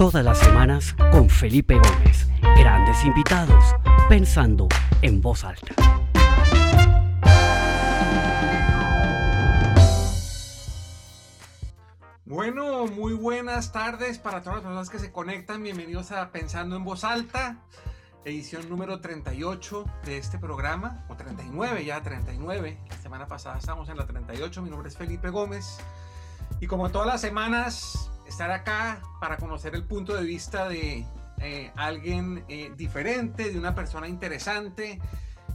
Todas las semanas con Felipe Gómez. Grandes invitados, pensando en voz alta. Bueno, muy buenas tardes para todas las personas que se conectan. Bienvenidos a Pensando en Voz Alta, edición número 38 de este programa, o 39 ya, 39. La semana pasada estábamos en la 38. Mi nombre es Felipe Gómez. Y como todas las semanas, estar acá para conocer el punto de vista de eh, alguien eh, diferente, de una persona interesante,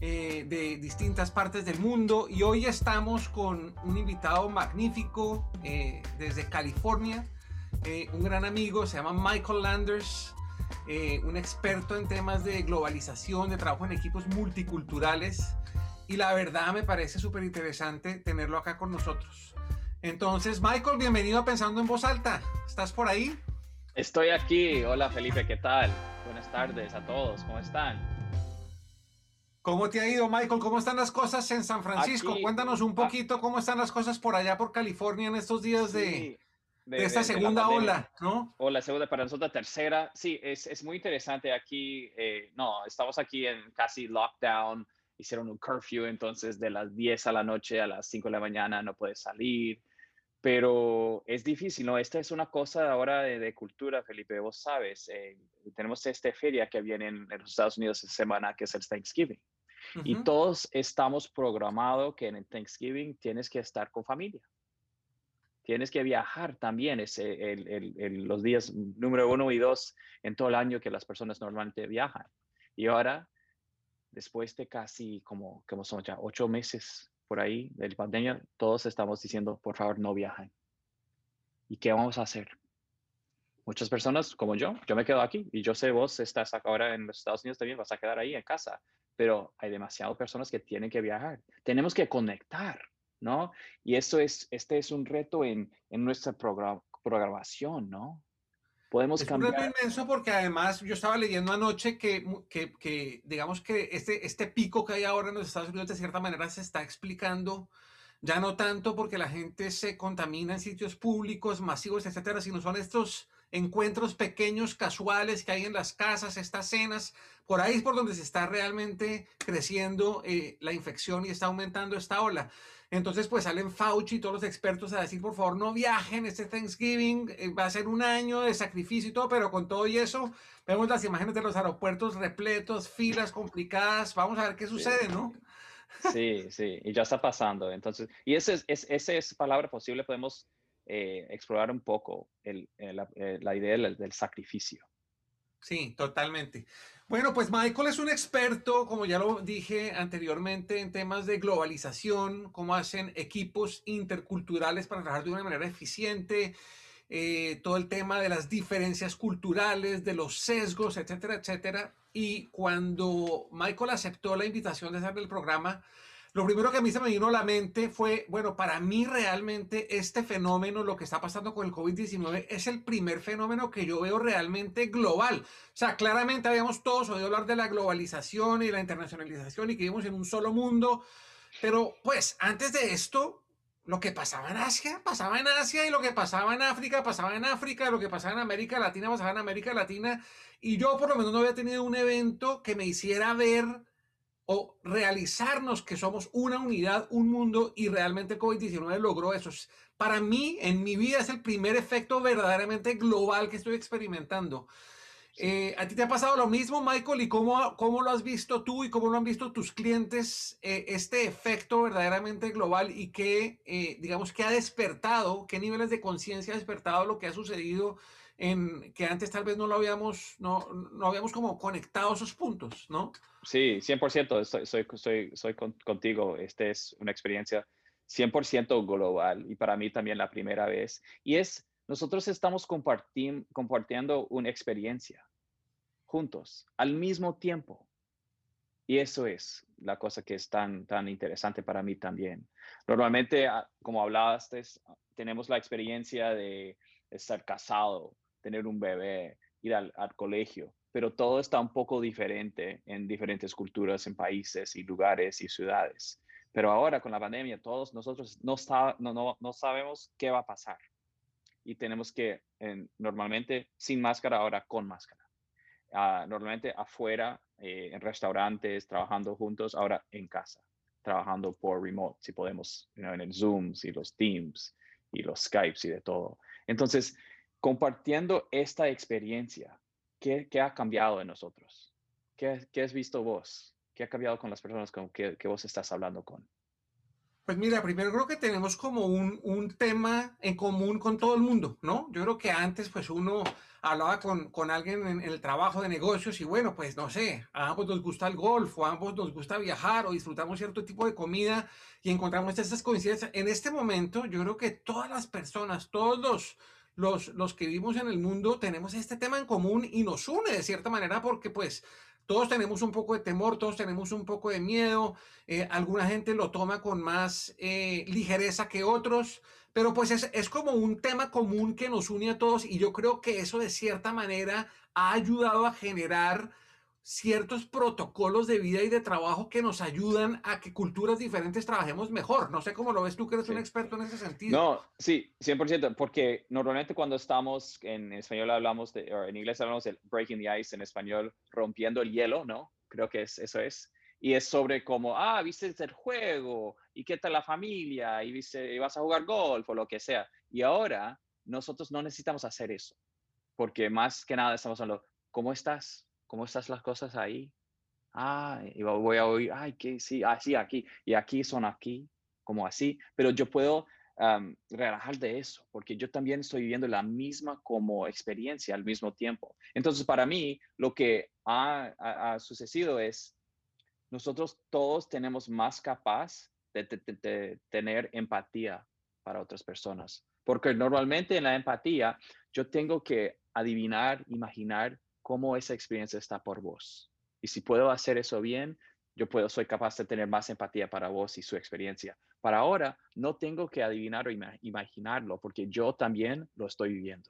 eh, de distintas partes del mundo. Y hoy estamos con un invitado magnífico desde California, un gran amigo, se llama Michael Landers. un experto en temas de globalización, de trabajo en equipos multiculturales. Y la verdad me parece súper interesante tenerlo acá con nosotros. Entonces, Michael, bienvenido a Pensando en Voz Alta. ¿Estás por ahí? Estoy aquí. Hola, Felipe, ¿qué tal? Buenas tardes a todos. ¿Cómo están? ¿Cómo te ha ido, Michael? ¿Cómo están las cosas en San Francisco? Cuéntanos un ah. poquito cómo están las cosas por allá, por California, en estos días de, esta segunda ola, ¿no? O la segunda, para nosotros la tercera. Sí, es, es muy interesante aquí. Eh, no, estamos aquí en casi lockdown. Hicieron un curfew, entonces de las 10 a la noche a las 5 de la mañana no puedes salir pero es difícil, ¿no? Esta es una cosa ahora de, cultura, Felipe, vos sabes, eh, tenemos esta feria que viene en, los Estados Unidos esta semana, que es el Thanksgiving. Y todos estamos programados que en el Thanksgiving tienes que estar con familia. Tienes que viajar también, es el, los días número uno y dos en todo el año que las personas normalmente viajan. Y ahora, después de casi como, como son ya ocho meses por ahí del pandemia, todos estamos diciendo, por favor, no viajen. ¿Y qué vamos a hacer? Muchas personas como yo, yo me quedo aquí y yo sé vos estás ahora en los Estados Unidos también, vas a quedar ahí en casa, pero hay demasiadas personas que tienen que viajar. Tenemos que conectar, ¿no? Y eso es, este es un reto en, en nuestra programación, ¿no? Podemos es cambiar. Es inmenso porque además yo estaba leyendo anoche que, que, que, digamos que este, este pico que hay ahora en los Estados Unidos de cierta manera se está explicando ya no tanto porque la gente se contamina en sitios públicos, masivos, etcétera, sino son estos encuentros pequeños, casuales que hay en las casas, estas cenas, por ahí es por donde se está realmente creciendo eh, la infección y está aumentando esta ola. Entonces, pues salen Fauci y todos los expertos a decir, por favor, no viajen este Thanksgiving, eh, va a ser un año de sacrificio y todo, pero con todo y eso, vemos las imágenes de los aeropuertos repletos, filas complicadas, vamos a ver qué sucede, ¿no? Sí, sí, y ya está pasando. Entonces, y esa es, es, palabra posible, podemos eh, explorar un poco el, la, eh, la, idea del, del sacrificio. Sí, totalmente. Bueno, pues Michael es un experto, como ya lo dije anteriormente, en temas de globalización, cómo hacen equipos interculturales para trabajar de una manera eficiente, eh, todo el tema de las diferencias culturales, de los sesgos, etcétera, etcétera. Y cuando Michael aceptó la invitación de hacer el programa, lo primero que a mí se me vino a la mente fue, bueno, para mí realmente este fenómeno, lo que está pasando con el COVID-19, es el primer fenómeno que yo veo realmente global. O sea, claramente habíamos todos oído hablar de la globalización y la internacionalización y que vivimos en un solo mundo, pero pues antes de esto, lo que pasaba en Asia, pasaba en Asia y lo que pasaba en África, pasaba en África, lo que pasaba en América Latina, pasaba en América Latina. Y yo por lo menos no había tenido un evento que me hiciera ver o realizarnos que somos una unidad, un mundo y realmente COVID-19 logró eso. Para mí, en mi vida, es el primer efecto verdaderamente global que estoy experimentando. Eh, ¿A ti te ha pasado lo mismo, Michael? ¿Y cómo, cómo lo has visto tú y cómo lo han visto tus clientes, eh, este efecto verdaderamente global y qué, eh, digamos, qué ha despertado, qué niveles de conciencia ha despertado lo que ha sucedido en que antes tal vez no lo habíamos, no, no habíamos como conectado esos puntos, ¿no? Sí, 100%, soy, soy, soy, soy contigo. Esta es una experiencia 100% global y para mí también la primera vez. Y es, nosotros estamos compartiendo una experiencia juntos, al mismo tiempo. Y eso es la cosa que es tan, tan interesante para mí también. Normalmente, ah, como hablaste, tenemos la experiencia de estar casado, tener un bebé, ir al, colegio, pero todo está un poco diferente en diferentes culturas, en países y lugares y ciudades. Pero ahora con la pandemia, todos nosotros no, no, no, no sabemos qué va a pasar. Y tenemos que normalmente sin máscara, ahora con máscara. Ah, normalmente afuera, eh, en restaurantes, trabajando juntos, ahora en casa, trabajando por remote, si podemos, en el Zoom y los Teams y los Skypes y de todo. Entonces, compartiendo esta experiencia, ¿qué, qué ha cambiado en nosotros? ¿Qué, ¿Qué, has visto vos? ¿Qué ha cambiado con las personas con que, que vos estás hablando con? Pues mira, primero creo que tenemos como un, un, tema en común con todo el mundo, ¿no? Yo creo que antes pues uno hablaba con, con alguien en, el trabajo de negocios y bueno, pues no sé, a ambos nos gusta el golf o a ambos nos gusta viajar o disfrutamos cierto tipo de comida y encontramos estas coincidencias. En este momento yo creo que todas las personas, todos los, los, los que vivimos en el mundo tenemos este tema en común y nos une de cierta manera porque pues todos tenemos un poco de temor, todos tenemos un poco de miedo, eh, alguna gente lo toma con más eh, ligereza que otros, pero pues es, es como un tema común que nos une a todos y yo creo que eso de cierta manera ha ayudado a generar ciertos protocolos de vida y de trabajo que nos ayudan a que culturas diferentes trabajemos mejor. No sé cómo lo ves tú, que eres un experto en ese sentido. No, sí, 100%, porque normalmente cuando estamos, en español hablamos, de, o en inglés hablamos de breaking the ice, en español rompiendo el hielo, ¿no? Creo que es, eso es. Y es sobre cómo, ah, viste el juego, y qué tal la familia, y, viste, y vas a jugar golf o lo que sea. Y ahora nosotros no necesitamos hacer eso, porque más que nada estamos hablando, ¿cómo estás? ¿Cómo estás las cosas ahí? Ah, y voy a oír, ay, que sí, así, ah, aquí, y aquí son aquí, como así, pero yo puedo relajar de eso, porque yo también estoy viviendo la misma como experiencia al mismo tiempo. Entonces, para mí, lo que ha, sucedido es, nosotros todos tenemos más capaz de tener empatía para otras personas, porque normalmente en la empatía yo tengo que adivinar, imaginar cómo esa experiencia está por vos. Y si puedo hacer eso bien, yo puedo, soy capaz de tener más empatía para vos y su experiencia. Para ahora, no tengo que adivinar o imaginarlo, porque yo también lo estoy viviendo.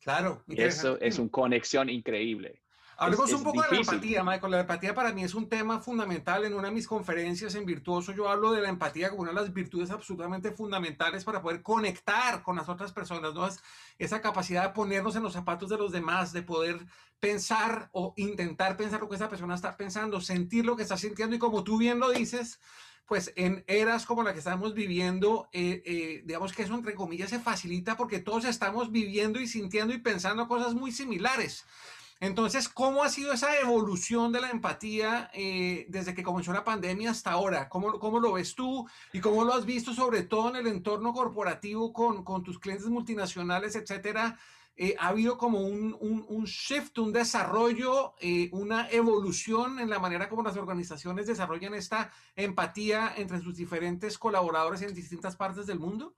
Claro. Eso es una conexión increíble. Hablemos un poco de la empatía, Michael. La empatía para mí es un tema fundamental. En una de mis conferencias en Virtuoso yo hablo de la empatía como una de las virtudes absolutamente fundamentales para poder conectar con las otras personas. ¿no? Es esa capacidad de ponernos en los zapatos de los demás, de poder pensar o intentar pensar lo que esa persona está pensando, sentir lo que está sintiendo y como tú bien lo dices, pues en eras como la que estamos viviendo, eh, eh, digamos que eso entre comillas se facilita porque todos estamos viviendo y sintiendo y pensando cosas muy similares. Entonces, ¿cómo ha sido esa evolución de la empatía eh, desde que comenzó la pandemia hasta ahora? ¿Cómo, ¿Cómo, lo ves tú y cómo lo has visto sobre todo en el entorno corporativo con, con tus clientes multinacionales, etcétera? Eh, ha habido como un, un, shift, un desarrollo, eh, una evolución en la manera como las organizaciones desarrollan esta empatía entre sus diferentes colaboradores en distintas partes del mundo?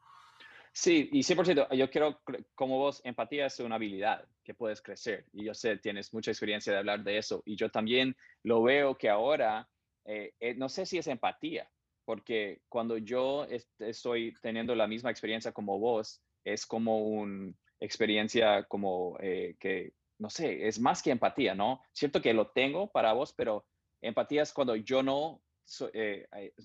Sí, y 100%, yo quiero, como vos, empatía es una habilidad que puedes crecer. Y yo sé, tienes mucha experiencia de hablar de eso. Y yo también lo veo que ahora, eh, eh, no sé si es empatía, porque cuando yo estoy teniendo la misma experiencia como vos, es como una experiencia como eh, que, no sé, es más que empatía, ¿no? Cierto que lo tengo para vos, pero empatía es cuando yo no,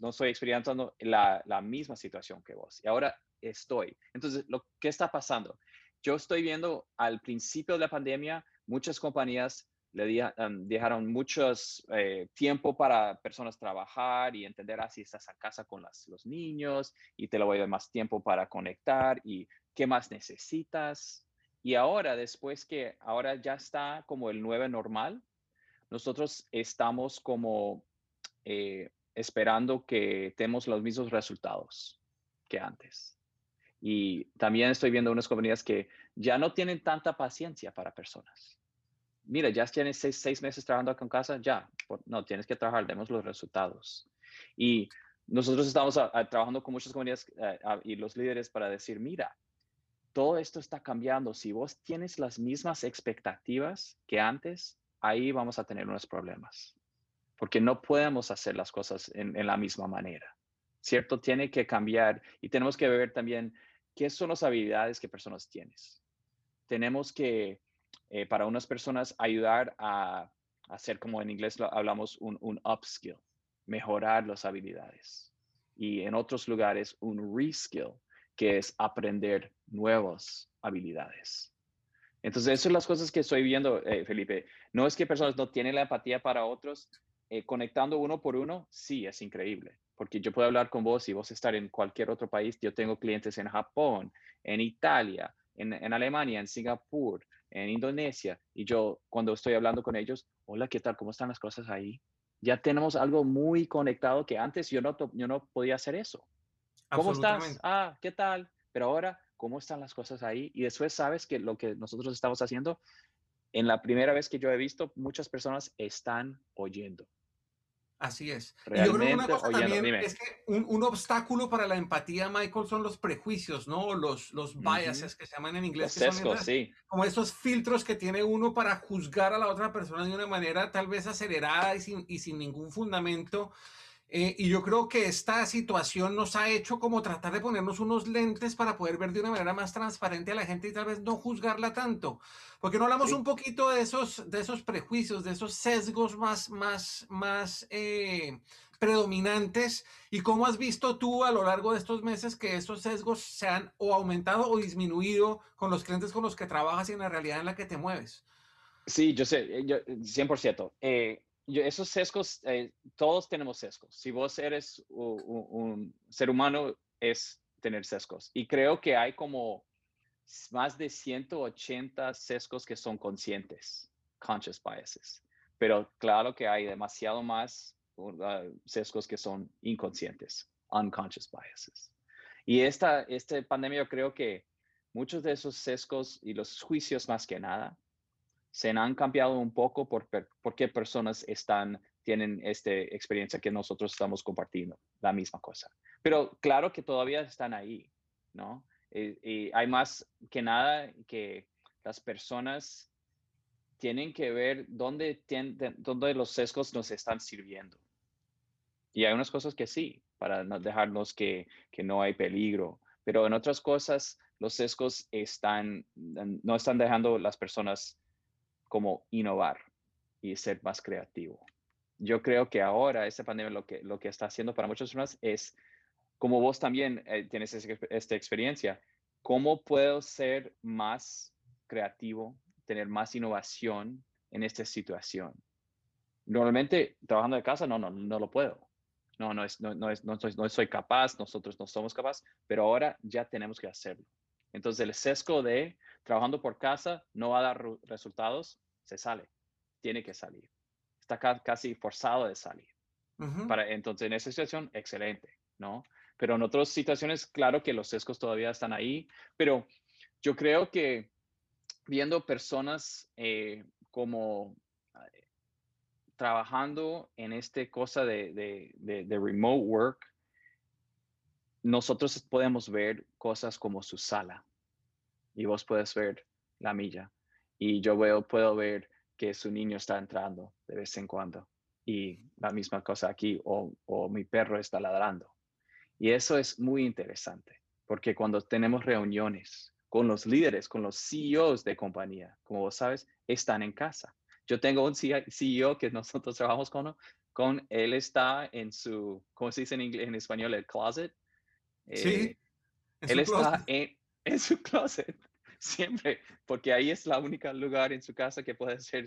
no estoy experimentando la misma situación que vos. Y ahora estoy. Entonces, lo que está pasando, yo estoy viendo al principio de la pandemia, muchas compañías le dejaron mucho eh, tiempo para personas trabajar y entender así ah, estás a casa con los niños y te lo voy a dar más tiempo para conectar y qué más necesitas. Y ahora, después que ahora ya está como el nuevo normal, nosotros estamos como eh, esperando que tenemos los mismos resultados que antes. Y también estoy viendo unas compañías que ya no tienen tanta paciencia para personas. Mira, ya tienes seis, meses trabajando con casa, ya, no, tienes que trabajar, demos los resultados. Y nosotros estamos trabajando con muchas compañías eh, y los líderes para decir, mira, todo esto está cambiando. Si vos tienes las mismas expectativas que antes, ahí vamos a tener unos problemas. Porque no podemos hacer las cosas en, en la misma manera. ¿Cierto? Tiene que cambiar y tenemos que ver también ¿qué son las habilidades que personas tienes? Tenemos que, eh, para unas personas, ayudar a, hacer, como en inglés hablamos, un, un upskill, mejorar las habilidades. Y en otros lugares, un reskill, que es aprender nuevas habilidades. Entonces, esas son las cosas que estoy viendo, eh, Felipe. No es que personas no tienen la empatía para otros, eh, conectando uno por uno, sí, es increíble, porque yo puedo hablar con vos y vos estar en cualquier otro país. Yo tengo clientes en Japón, en Italia, en, en Alemania, en Singapur, en Indonesia, y yo cuando estoy hablando con ellos, hola, ¿qué tal? ¿Cómo están las cosas ahí? Ya tenemos algo muy conectado que antes yo no, yo no podía hacer eso. ¿Cómo estás? Ah, ¿qué tal? Pero ahora, ¿cómo están las cosas ahí? Y después sabes que lo que nosotros estamos haciendo, en la primera vez que yo he visto, muchas personas están oyendo. Así es. y yo creo que una cosa también es que un, obstáculo para la empatía, Michael, son los prejuicios, ¿no? Los, los biases que se llaman en inglés. Los sí. Como esos filtros que tiene uno para juzgar a la otra persona de una manera tal vez acelerada y sin, y sin ningún fundamento. Eh, y yo creo que esta situación nos ha hecho como tratar de ponernos unos lentes para poder ver de una manera más transparente a la gente y tal vez no juzgarla tanto. Porque no hablamos un poquito de esos, de esos prejuicios, de esos sesgos más, más, más eh, predominantes y cómo has visto tú a lo largo de estos meses que esos sesgos se han o aumentado o disminuido con los clientes con los que trabajas y en la realidad en la que te mueves. Sí, yo sé, eh, yo, 100%. Eh, esos sesgos, eh, todos tenemos sesgos. Si vos eres un, ser humano, es tener sesgos. Y creo que hay como más de 180 sesgos que son conscientes, conscious biases. Pero claro que hay demasiado más uh, sesgos que son inconscientes, unconscious biases. Y esta, esta pandemia, yo creo que muchos de esos sesgos y los juicios más que nada se han cambiado un poco por, qué personas tienen esta experiencia que nosotros estamos compartiendo, la misma cosa. Pero claro que todavía están ahí, ¿no? Y, y hay más que nada que las personas tienen que ver dónde, dónde los sesgos nos están sirviendo. Y hay unas cosas que sí, para no dejarnos que, que no hay peligro, pero en otras cosas los sesgos están, no están dejando las personas como innovar y ser más creativo. Yo creo que ahora esta pandemia lo que, lo que está haciendo para muchas personas es, como vos también eh, tienes esta experiencia, ¿cómo puedo ser más creativo, tener más innovación en esta situación? Normalmente trabajando de casa, no, no, no lo puedo. No, no, es, no, no, es, no, soy, no soy capaz, nosotros no somos capaces, pero ahora ya tenemos que hacerlo. Entonces el sesgo de trabajando por casa no va a dar resultados, se sale, tiene que salir. Está casi forzado de salir. Para, entonces, en esa situación, excelente, ¿no? Pero en otras situaciones, claro que los sesgos todavía están ahí, pero yo creo que viendo personas eh, como eh, trabajando en esta cosa de, de, de, remote work, nosotros podemos ver cosas como su sala y vos puedes ver la milla. Y yo veo, puedo ver que su niño está entrando de vez en cuando. Y la misma cosa aquí, o, o mi perro está ladrando. Y eso es muy interesante, porque cuando tenemos reuniones con los líderes, con los CEOs de compañía, como vos sabes, están en casa. Yo tengo un CEO que nosotros trabajamos con, con él está en su, ¿cómo se dice en, inglés, en español? El closet. Sí. Eh, él está en, en su closet siempre, porque ahí es la única lugar en su casa que puede ser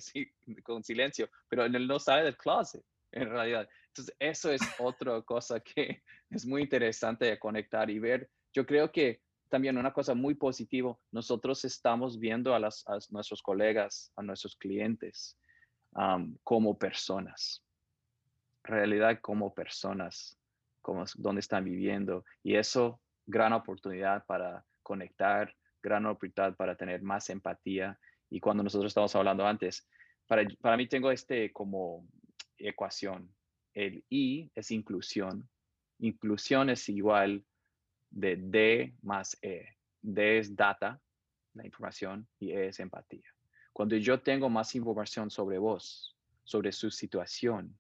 con silencio, pero él no sale del closet, en realidad. Entonces, eso es otra cosa que es muy interesante de conectar y ver. Yo creo que también una cosa muy positiva, nosotros estamos viendo a, las, a nuestros colegas, a nuestros clientes como personas, realidad como personas, como donde están viviendo. Y eso, gran oportunidad para conectar, gran oportunidad para tener más empatía. Y cuando nosotros estamos hablando antes, para, para mí tengo este como ecuación. El I es inclusión. Inclusión es igual de D más E. D es data, la información, y E es empatía. Cuando yo tengo más información sobre vos, sobre su situación,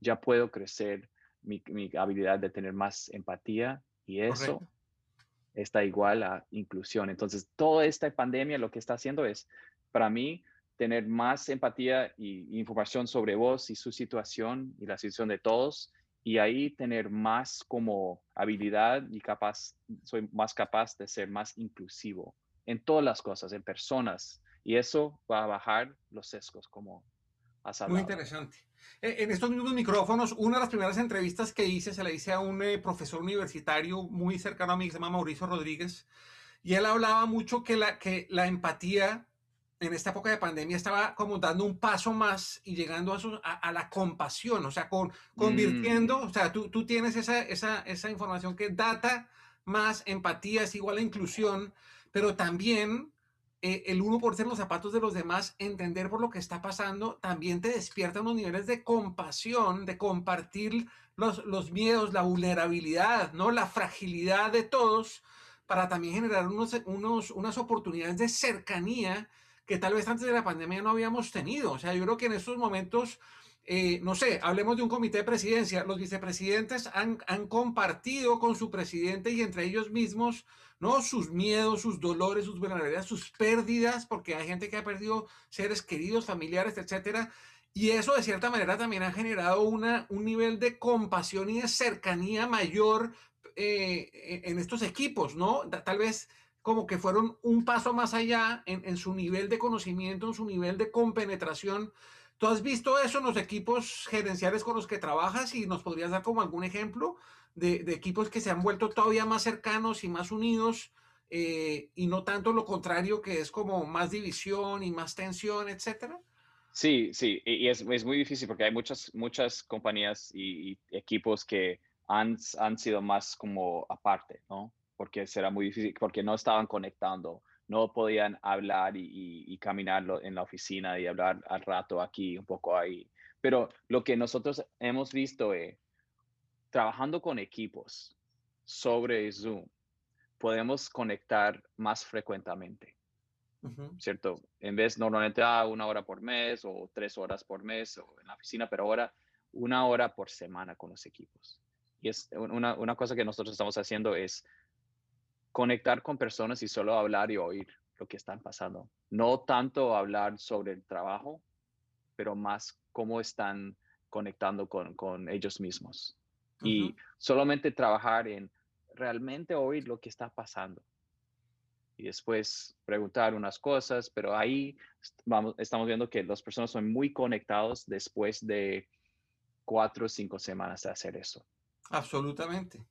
ya puedo crecer mi, mi habilidad de tener más empatía y eso está igual a inclusión. Entonces, toda esta pandemia lo que está haciendo es, para mí, tener más empatía y información sobre vos y su situación y la situación de todos y ahí tener más como habilidad y capaz, soy más capaz de ser más inclusivo en todas las cosas, en personas, y eso va a bajar los sesgos como has Muy interesante. E, en estos mismos micrófonos, una de las primeras entrevistas que hice se la hice a un eh, profesor universitario muy cercano a mí, que se llama Mauricio Rodríguez, y él hablaba mucho que la, que la empatía en esta época de pandemia estaba como dando un paso más y llegando a, a, la compasión, o sea, con, convirtiendo, mm. o sea, tú, tú tienes esa, esa, esa, información que data más empatía es igual a inclusión, pero también eh, el uno por ser los zapatos de los demás, entender por lo que está pasando, también te despierta unos niveles de compasión, de compartir los, los miedos, la vulnerabilidad, ¿no? La fragilidad de todos para también generar unos, unos, unas oportunidades de cercanía que tal vez antes de la pandemia no habíamos tenido. O sea, yo creo que en estos momentos, eh, no sé, hablemos de un comité de presidencia, los vicepresidentes han, han compartido con su presidente y entre ellos mismos, ¿no? Sus miedos, sus dolores, sus vulnerabilidades, sus pérdidas, porque hay gente que ha perdido seres queridos, familiares, etcétera. Y eso de cierta manera también ha generado una, un nivel de compasión y de cercanía mayor eh, en estos equipos, ¿no? Tal vez como que fueron un paso más allá en, su nivel de conocimiento, en su nivel de compenetración. ¿Tú has visto eso en los equipos gerenciales con los que trabajas y nos podrías dar como algún ejemplo de, equipos que se han vuelto todavía más cercanos y más unidos eh, y no tanto lo contrario que es como más división y más tensión, etcétera? Sí, sí, y es, es muy difícil porque hay muchas, muchas compañías y, y equipos que han, han sido más como aparte, ¿no? porque será muy difícil, porque no estaban conectando, no podían hablar y, y, caminar en la oficina y hablar al rato aquí, un poco ahí. Pero lo que nosotros hemos visto es, trabajando con equipos sobre Zoom, podemos conectar más frecuentemente. ¿Cierto? En vez normalmente ah, una hora por mes o tres horas por mes o en la oficina, pero ahora una hora por semana con los equipos. Y es una, una cosa que nosotros estamos haciendo es conectar con personas y solo hablar y oír lo que están pasando. No tanto hablar sobre el trabajo, pero más cómo están conectando con, con ellos mismos. Y solamente trabajar en realmente oír lo que está pasando. Y después preguntar unas cosas, pero ahí vamos, estamos viendo que las personas son muy conectados después de cuatro o cinco semanas de hacer eso. Absolutamente.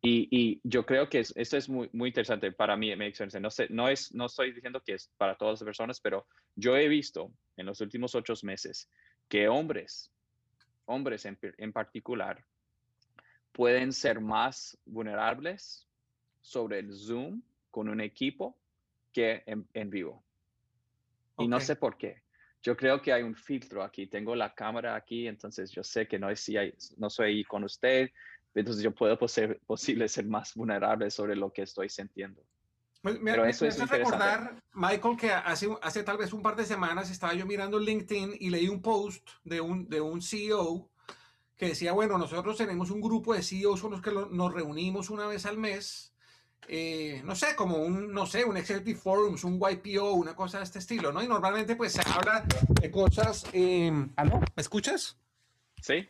Y, yo creo que esto es muy, muy interesante para mí, mi experiencia. No, sé, no, es, no estoy diciendo que es para todas las personas, pero yo he visto en los últimos ocho meses que hombres, hombres en, en particular, pueden ser más vulnerables sobre el Zoom con un equipo que en, vivo. Y no sé por qué. Yo creo que hay un filtro aquí. Tengo la cámara aquí, entonces yo sé que no, si no soy con usted, entonces yo puedo ser posible ser más vulnerable sobre lo que estoy sintiendo. Pues, me, Pero eso es recordar, Michael, que hace, hace tal vez un par de semanas estaba yo mirando LinkedIn y leí un post de un, de un CEO que decía, bueno, nosotros tenemos un grupo de CEOs con los que nos reunimos una vez al mes, eh, no sé, como un, no sé, un Executive Forums, un YPO, una cosa de este estilo, ¿no? Y normalmente pues se habla de cosas... Eh, ¿Me escuchas? Sí.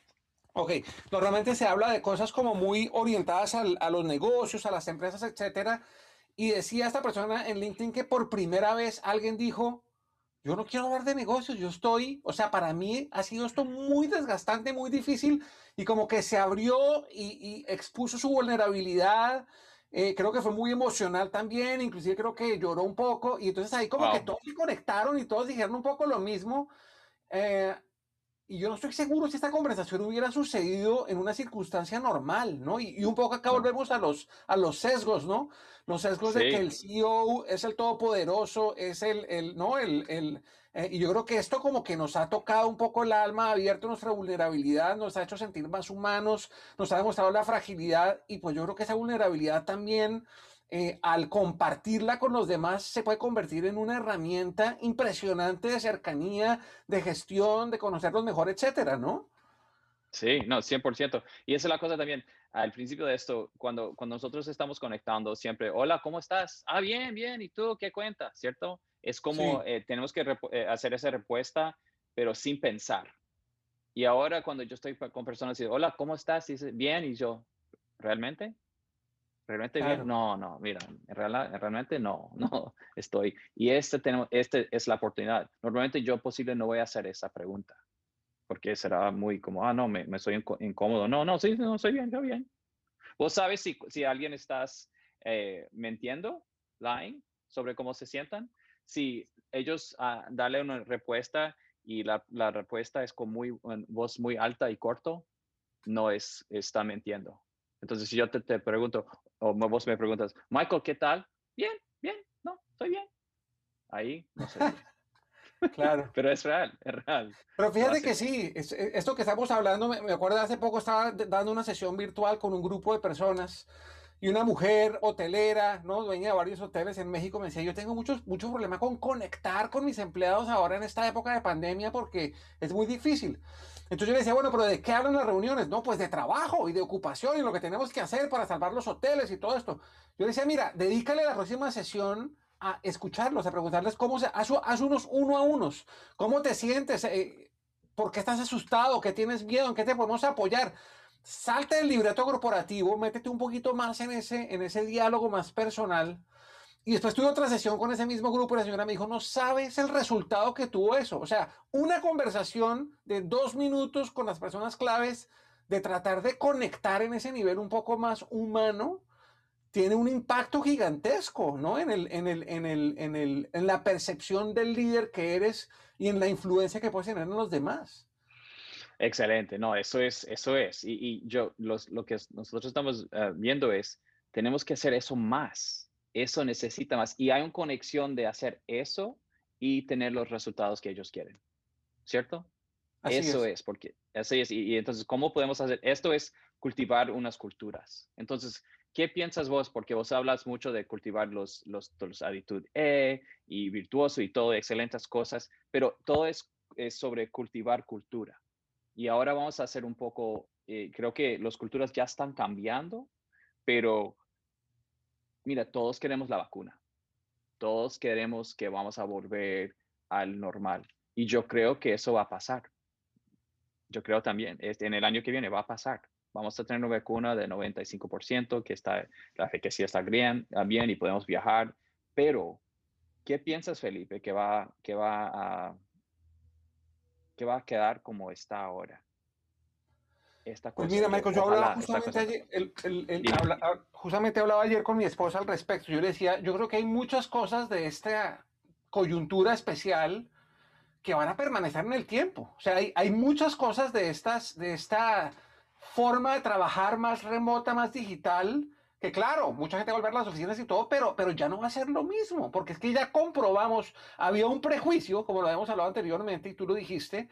Ok, normalmente se habla de cosas como muy orientadas a los negocios, a las empresas, etcétera. Y decía esta persona en LinkedIn que por primera vez alguien dijo, yo no quiero hablar de negocios, yo estoy, o sea, para mí ha sido esto muy desgastante, muy difícil y como que se abrió y, expuso su vulnerabilidad. Eh, creo que fue muy emocional también, inclusive creo que lloró un poco y entonces ahí como que todos se conectaron y todos dijeron un poco lo mismo. Eh, y yo no estoy seguro si esta conversación hubiera sucedido en una circunstancia normal, ¿no? Y, un poco acá volvemos a los, a los sesgos, ¿no? Los sesgos de que el CEO es el todopoderoso, es el, el ¿no? El, el eh, y yo creo que esto como que nos ha tocado un poco el alma, ha abierto nuestra vulnerabilidad, nos ha hecho sentir más humanos, nos ha demostrado la fragilidad y pues yo creo que esa vulnerabilidad también eh, al compartirla con los demás se puede convertir en una herramienta impresionante de cercanía, de gestión, de conocerlos mejor, etcétera, ¿no? Sí, no, 100%. Y esa es la cosa también. Al principio de esto, cuando, cuando nosotros estamos conectando, siempre, hola, ¿cómo estás? Ah, bien, bien. ¿Y tú qué cuentas? ¿Cierto? Es como eh, tenemos que eh, hacer esa respuesta, pero sin pensar. Y ahora cuando yo estoy con personas y digo, hola, ¿cómo estás? Y dice, bien, y yo, ¿realmente? ¿Realmente bien? No, no, mira, realmente no, no estoy. Y este, tenemos, este es la oportunidad. Normalmente yo posible no voy a hacer esa pregunta, porque será muy como, ah, no, me, me soy incómodo. No, no, sí, no, estoy bien, estoy bien. Vos sabes si, si alguien estás eh, mintiendo, lying, sobre cómo se sientan. Si ellos uh, darle una respuesta y la, la, respuesta es con muy, voz muy alta y corto, no es, está mintiendo. Entonces, si yo te, te pregunto, o vos me preguntas, Michael, ¿qué tal? Bien, bien, no, estoy bien. Ahí, no sé. Claro. Pero es real, es real. Pero fíjate que sí, e, esto que estamos hablando, me, me acuerdo hace poco estaba dando una sesión virtual con un grupo de personas y una mujer hotelera, ¿no? Dueña de varios hoteles en México me decía, yo tengo muchos, mucho problema con conectar con mis empleados ahora en esta época de pandemia porque es muy difícil. Entonces yo le decía, bueno, pero ¿de qué hablan las reuniones? No, pues de trabajo y de ocupación y lo que tenemos que hacer para salvar los hoteles y todo esto. Yo le decía, mira, dedícale la próxima sesión a escucharlos, a preguntarles cómo se, haz unos uno a unos, cómo te sientes, eh, por qué estás asustado, qué tienes miedo, en qué te podemos apoyar salte del libreto corporativo, métete un poquito más en ese, en ese diálogo más personal. Y después tuve otra sesión con ese mismo grupo y la señora me dijo, no sabes el resultado que tuvo eso. O sea, una conversación de dos minutos con las personas claves, de tratar de conectar en ese nivel un poco más humano, tiene un impacto gigantesco, ¿no? En, el, en, el, en, el, en, el, en la percepción del líder que eres y en la influencia que puedes tener en los demás. Excelente, no, eso es, eso es. Y, yo, los, lo que nosotros estamos ah, viendo es, tenemos que hacer eso más, eso necesita más. Y hay una conexión de hacer eso y tener los resultados que ellos quieren, ¿cierto? eso es. porque, así es. Y, entonces, ¿cómo podemos hacer? Esto es cultivar unas culturas. Entonces, ¿qué piensas vos? Porque vos hablas mucho de cultivar los, los, los actitud E y virtuoso y todo, excelentes cosas, pero todo es, es sobre cultivar cultura. Y ahora vamos a hacer un poco, eh, creo que las culturas ya están cambiando, pero mira, todos queremos la vacuna. Todos queremos que vamos a volver al normal. Y yo creo que eso va a pasar. Yo creo también, este, en el año que viene va a pasar. Vamos a tener una vacuna de 95%, que está, la eficacia está bien, bien y podemos viajar. Pero, ¿qué piensas, Felipe, que va, que va a que va a quedar como está ahora. Esta pues mira, Michael, yo hablaba justamente ayer, ah, justamente hablaba ayer con mi esposa al respecto. Yo le decía, yo creo que hay muchas cosas de esta coyuntura especial que van a permanecer en el tiempo. O sea, hay, hay muchas cosas de, estas, de esta forma de trabajar más remota, más digital, que claro, mucha gente va a volver a las oficinas y todo, pero, pero ya no va a ser lo mismo, porque es que ya comprobamos, había un prejuicio, como lo habíamos hablado anteriormente y tú lo dijiste,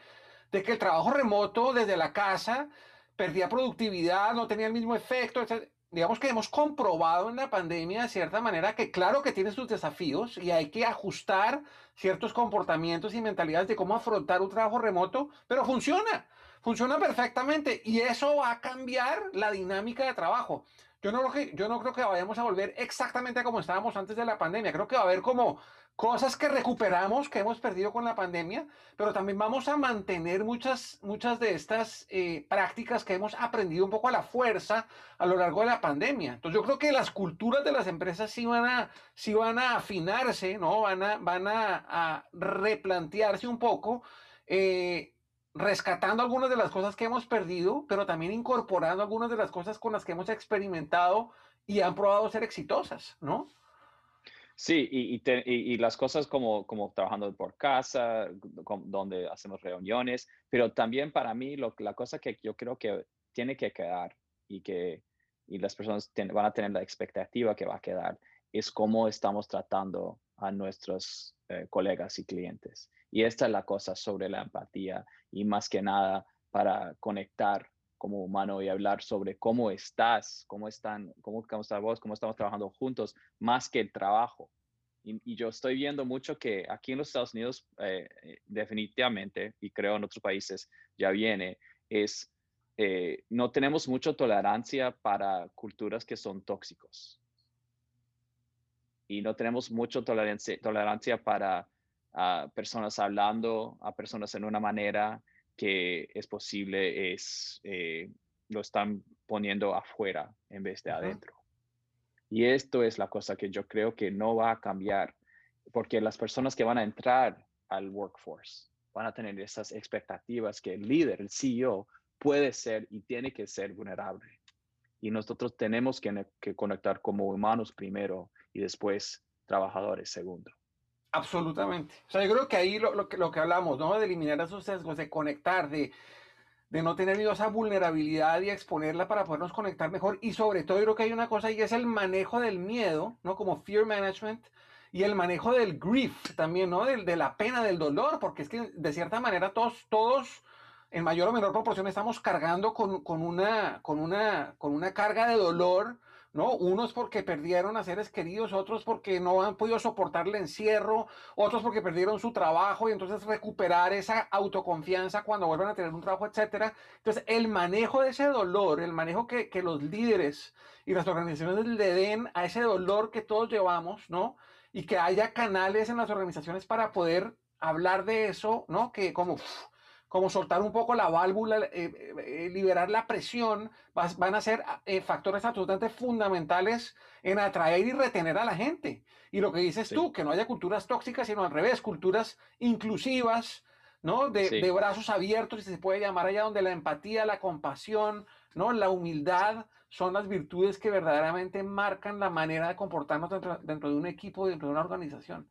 de que el trabajo remoto desde la casa perdía productividad, no tenía el mismo efecto, Digamos que hemos comprobado en la pandemia de cierta manera que claro que tiene sus desafíos y hay que ajustar ciertos comportamientos y mentalidades de cómo afrontar un trabajo remoto, pero funciona, funciona perfectamente y eso va a cambiar la dinámica de trabajo. Yo no, creo que, yo no creo que vayamos a volver exactamente a como estábamos antes de la pandemia. Creo que va a haber como cosas que recuperamos, que hemos perdido con la pandemia, pero también vamos a mantener muchas, muchas de estas eh, prácticas que hemos aprendido un poco a la fuerza a lo largo de la pandemia. Entonces yo creo que las culturas de las empresas sí van a, sí van a afinarse, ¿no? Van a, van a, a replantearse un poco. Eh, rescatando algunas de las cosas que hemos perdido, pero también incorporando algunas de las cosas con las que hemos experimentado y han probado ser exitosas, ¿no? Sí, y, las cosas como, como trabajando por casa, donde hacemos reuniones, pero también para mí lo, la cosa que yo creo que tiene que quedar y que y las personas van a tener la expectativa que va a quedar es cómo estamos tratando a nuestros eh, colegas y clientes. Y esta es la cosa sobre la empatía y más que nada para conectar como humano y hablar sobre cómo estás, cómo están, cómo, cómo cómo estamos trabajando juntos, más que el trabajo. Y, yo estoy viendo mucho que aquí en los Estados Unidos, eh, eh, definitivamente, y creo en otros países ya viene, es eh, no tenemos mucha tolerancia para culturas que son tóxicos. Y no tenemos mucha tolerancia, tolerancia para a personas hablando, a personas en una manera que es posible es, eh, lo están poniendo afuera en vez de adentro. Y esto es la cosa que yo creo que no va a cambiar, porque las personas que van a entrar al workforce van a tener esas expectativas que el líder, el CEO, puede ser y tiene que ser vulnerable. Y nosotros tenemos que, conectar como humanos primero y después trabajadores segundo. Absolutamente. O sea, yo creo que ahí lo, que, lo que hablamos, ¿no? De eliminar esos sesgos, de conectar, de, de no tener esa vulnerabilidad y exponerla para podernos conectar mejor. Y sobre todo, yo creo que hay una cosa y es el manejo del miedo, ¿no? Como fear management y el manejo del grief también, ¿no? De, de la pena, del dolor, porque es que de cierta manera todos, todos en mayor o menor proporción estamos cargando con, con, una, con, una, con una carga de dolor, ¿no? Unos porque perdieron a seres queridos, otros porque no han podido soportar el encierro, otros porque perdieron su trabajo y entonces recuperar esa autoconfianza cuando vuelvan a tener un trabajo, etcétera. Entonces, el manejo de ese dolor, el manejo que, que los líderes y las organizaciones le den a ese dolor que todos llevamos, ¿no? Y que haya canales en las organizaciones para poder hablar de eso, ¿no? Que como como soltar un poco la válvula, eh, eh, eh, liberar la presión, van a ser factores absolutamente fundamentales en atraer y retener a la gente. Y lo que dices tú, que no haya culturas tóxicas, sino al revés, culturas inclusivas, ¿no? De, brazos abiertos, si se puede llamar allá, donde la empatía, la compasión, ¿no? La humildad son las virtudes que verdaderamente marcan la manera de comportarnos dentro, dentro de un equipo, dentro de una organización.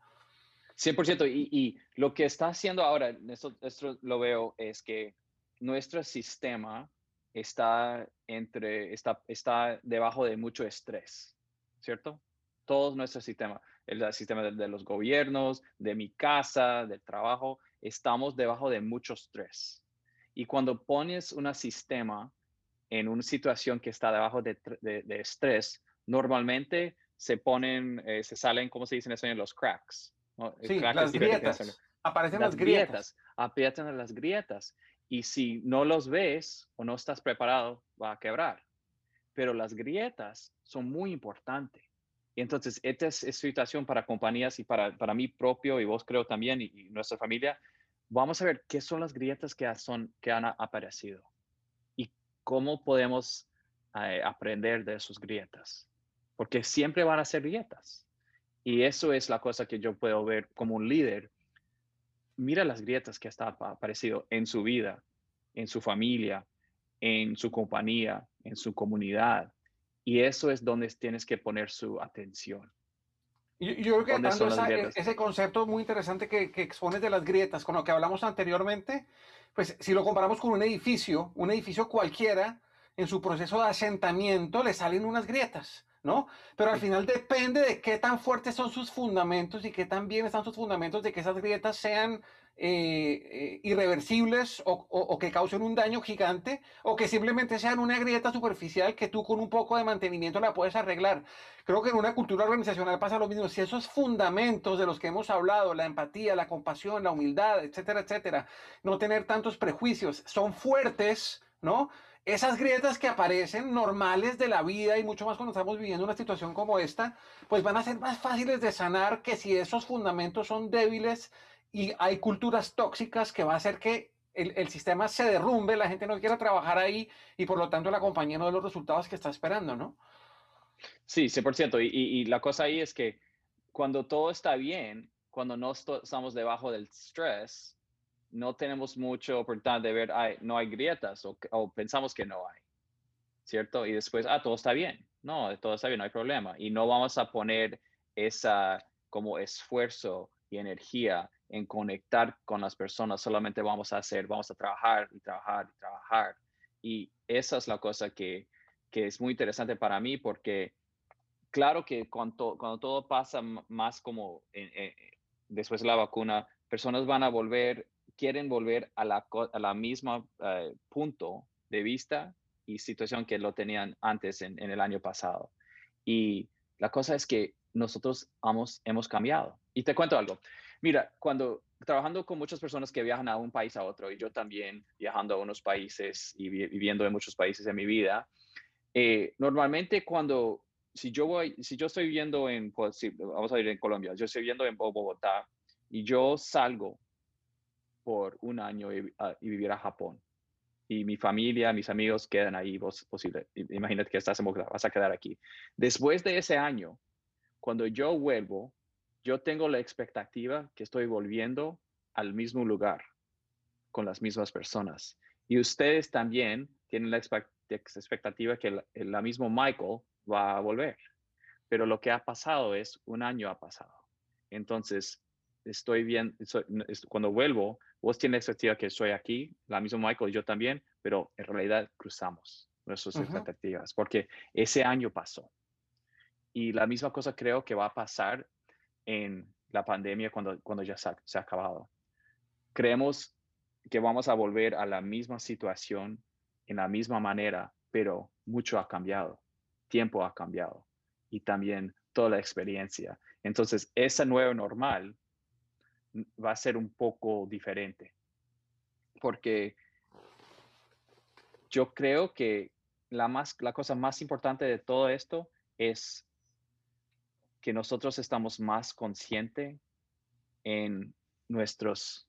100%. Y, y lo que está haciendo ahora, esto, lo veo, es que nuestro sistema está, entre, está, está debajo de mucho estrés, ¿cierto? Todo nuestro sistema, el sistema de, los gobiernos, de mi casa, del trabajo, estamos debajo de mucho estrés. Y cuando pones un sistema en una situación que está debajo de, estrés, normalmente se ponen, eh, se salen, ¿cómo se dicen eso en los cracks? Sí, las grietas. Aparecen las, grietas. Aparecen las grietas. Y si no los ves o no estás preparado, va a quebrar. Pero las grietas son muy importantes. Y entonces, esta es, situación para compañías y para, para mí propio, y vos creo también, y, nuestra familia. Vamos a ver qué son las grietas que, son, que han aparecido y cómo podemos eh, aprender de esas grietas. Porque siempre van a ser grietas. Y eso es la cosa que yo puedo ver como un líder. Mira las grietas que está aparecido en su vida, en su familia, en su compañía, en su comunidad. Y eso es donde tienes que poner su atención. Yo, yo creo que ese concepto muy interesante que, que expones de las grietas, con lo que hablamos anteriormente, pues si lo comparamos con un edificio, un edificio cualquiera, en su proceso de asentamiento le salen unas grietas. ¿No? Pero al final depende de qué tan fuertes son sus fundamentos y qué tan bien están sus fundamentos de que esas grietas sean eh, eh, irreversibles o, que causen un daño gigante o que simplemente sean una grieta superficial que tú con un poco de mantenimiento la puedes arreglar. Creo que en una cultura organizacional pasa lo mismo. Si esos fundamentos de los que hemos hablado, la empatía, la compasión, la humildad, etcétera, etcétera, no tener tantos prejuicios, son fuertes, ¿no? Esas grietas que aparecen normales de la vida y mucho más cuando estamos viviendo una situación como esta, pues van a ser más fáciles de sanar que si esos fundamentos son débiles y hay culturas tóxicas que va a hacer que el, sistema se derrumbe, la gente no quiera trabajar ahí y por lo tanto la compañía no dé los resultados que está esperando, ¿no? Sí, 100%. Y, y, y la cosa ahí es que cuando todo está bien, cuando no estamos debajo del estrés, no tenemos mucha oportunidad de ver, no hay grietas o, pensamos que no hay, ¿cierto? Y después, ah, todo está bien. No, todo está bien, no hay problema. Y no vamos a poner esa como esfuerzo y energía en conectar con las personas, solamente vamos a hacer, vamos a trabajar y trabajar y trabajar. Y esa es la cosa que, que es muy interesante para mí porque claro que cuando, cuando todo pasa más como después de la vacuna, personas van a volver quieren volver a la, a la misma eh, punto de vista y situación que lo tenían antes en, el año pasado. Y la cosa es que nosotros hemos, hemos cambiado. Y te cuento algo. Mira, cuando trabajando con muchas personas que viajan a un país a otro, y yo también viajando a unos países y viviendo en muchos países en mi vida, eh, normalmente cuando, si yo voy, si yo estoy viviendo en, pues, vamos a ir en Colombia, yo estoy viviendo en Bogotá y yo salgo por un año y, ah, vivir a Japón. Y mi familia, mis amigos quedan ahí, vos posible. Imagínate que estás en vas a quedar aquí. Después de ese año, cuando yo vuelvo, yo tengo la expectativa que estoy volviendo al mismo lugar con las mismas personas. Y ustedes también tienen la expectativa que el, la mismo Michael va a volver. Pero lo que ha pasado es un año ha pasado. Entonces, estoy bien, cuando vuelvo, vos tienes la expectativa que estoy aquí, la misma Michael y yo también, pero en realidad cruzamos nuestras expectativas porque ese año pasó. Y la misma cosa creo que va a pasar en la pandemia cuando, cuando ya se se ha acabado. Creemos que vamos a volver a la misma situación en la misma manera, pero mucho ha cambiado, tiempo ha cambiado y también toda la experiencia. Entonces, esa nueva normal va a ser un poco diferente, porque yo creo que la, más, la cosa más importante de todo esto es que nosotros estamos más conscientes en nuestros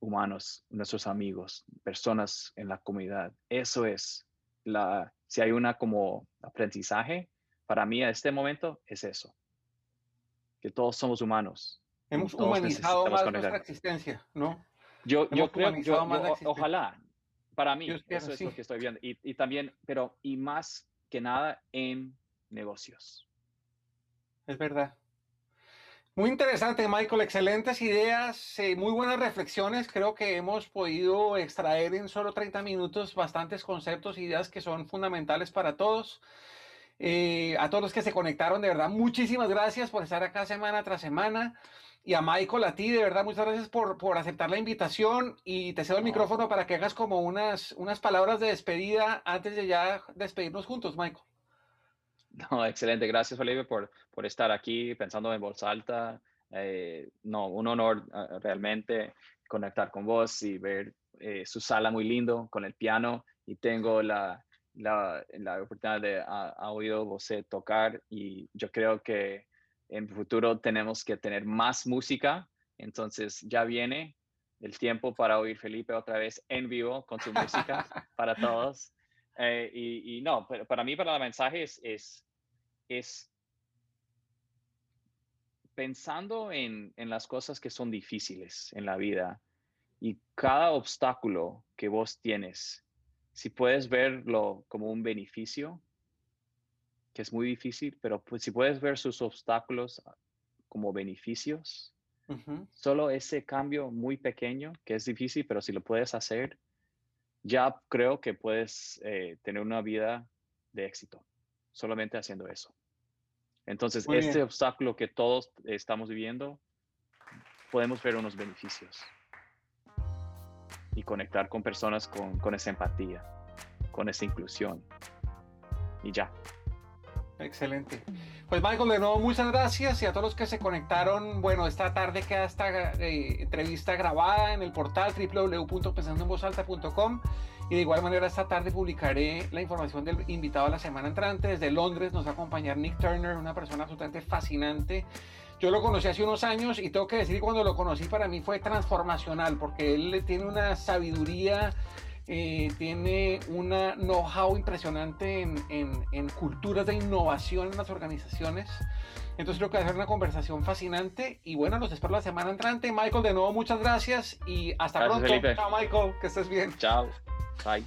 humanos, nuestros amigos, personas en la comunidad. Eso es la, si hay una como aprendizaje, para mí a este momento es eso, que todos somos humanos. Hemos humanizado más nuestra existencia, ¿no? Yo, yo creo, yo, ojalá, para mí, eso es lo que estoy viendo. Y, y también, pero, y más que nada en negocios. Es verdad. Muy interesante, Michael. Excelentes ideas, eh, muy buenas reflexiones. Creo que hemos podido extraer en solo 30 minutos bastantes conceptos, ideas que son fundamentales para todos. Eh, a todos los que se conectaron, de verdad, muchísimas gracias por estar acá semana tras semana. Y a Michael, a ti, de verdad, muchas gracias por, por aceptar la invitación. Y te cedo el micrófono para que hagas como unas, unas palabras de despedida antes de ya despedirnos juntos, Michael. No, excelente. Gracias, Felipe, por, por estar aquí pensando en voz alta. Eh, no, un honor ah, realmente conectar con vos y ver eh, su sala muy lindo con el piano. Y tengo la, la, la oportunidad de ha, oído vos tocar y yo creo que en el futuro tenemos que tener más música. Entonces ya viene el tiempo para oír Felipe otra vez en vivo con su música para todos. Eh, y, no, pero para mí, para el mensaje es, es, es pensando en, en, las cosas que son difíciles en la vida y cada obstáculo que vos tienes, si puedes verlo como un beneficio, que es muy difícil, pero pues, si puedes ver sus obstáculos ah, como beneficios, solo ese cambio muy pequeño, que es difícil, pero si lo puedes hacer, ya creo que puedes eh, tener una vida de éxito, solamente haciendo eso. Entonces, este obstáculo que todos estamos viviendo, podemos ver unos beneficios y conectar con personas con, con esa empatía, con esa inclusión. Y ya. Excelente. Pues Michael, de nuevo muchas gracias y a todos los que se conectaron. Bueno, esta tarde queda esta eh, entrevista grabada en el portal www.pensandoenvozalta.com y de igual manera esta tarde publicaré la información del invitado a la semana entrante. Desde Londres nos va a acompañar Nick Turner, una persona absolutamente fascinante. Yo lo conocí hace unos años y tengo que decir que cuando lo conocí para mí fue transformacional porque él tiene una sabiduría eh, tiene una know-how impresionante en, en, culturas de innovación en las organizaciones. Entonces creo que va a ser una conversación fascinante y bueno, los espero la semana entrante. Michael, de nuevo muchas gracias y hasta pronto. Chao Michael, que estés bien. Chao. Bye.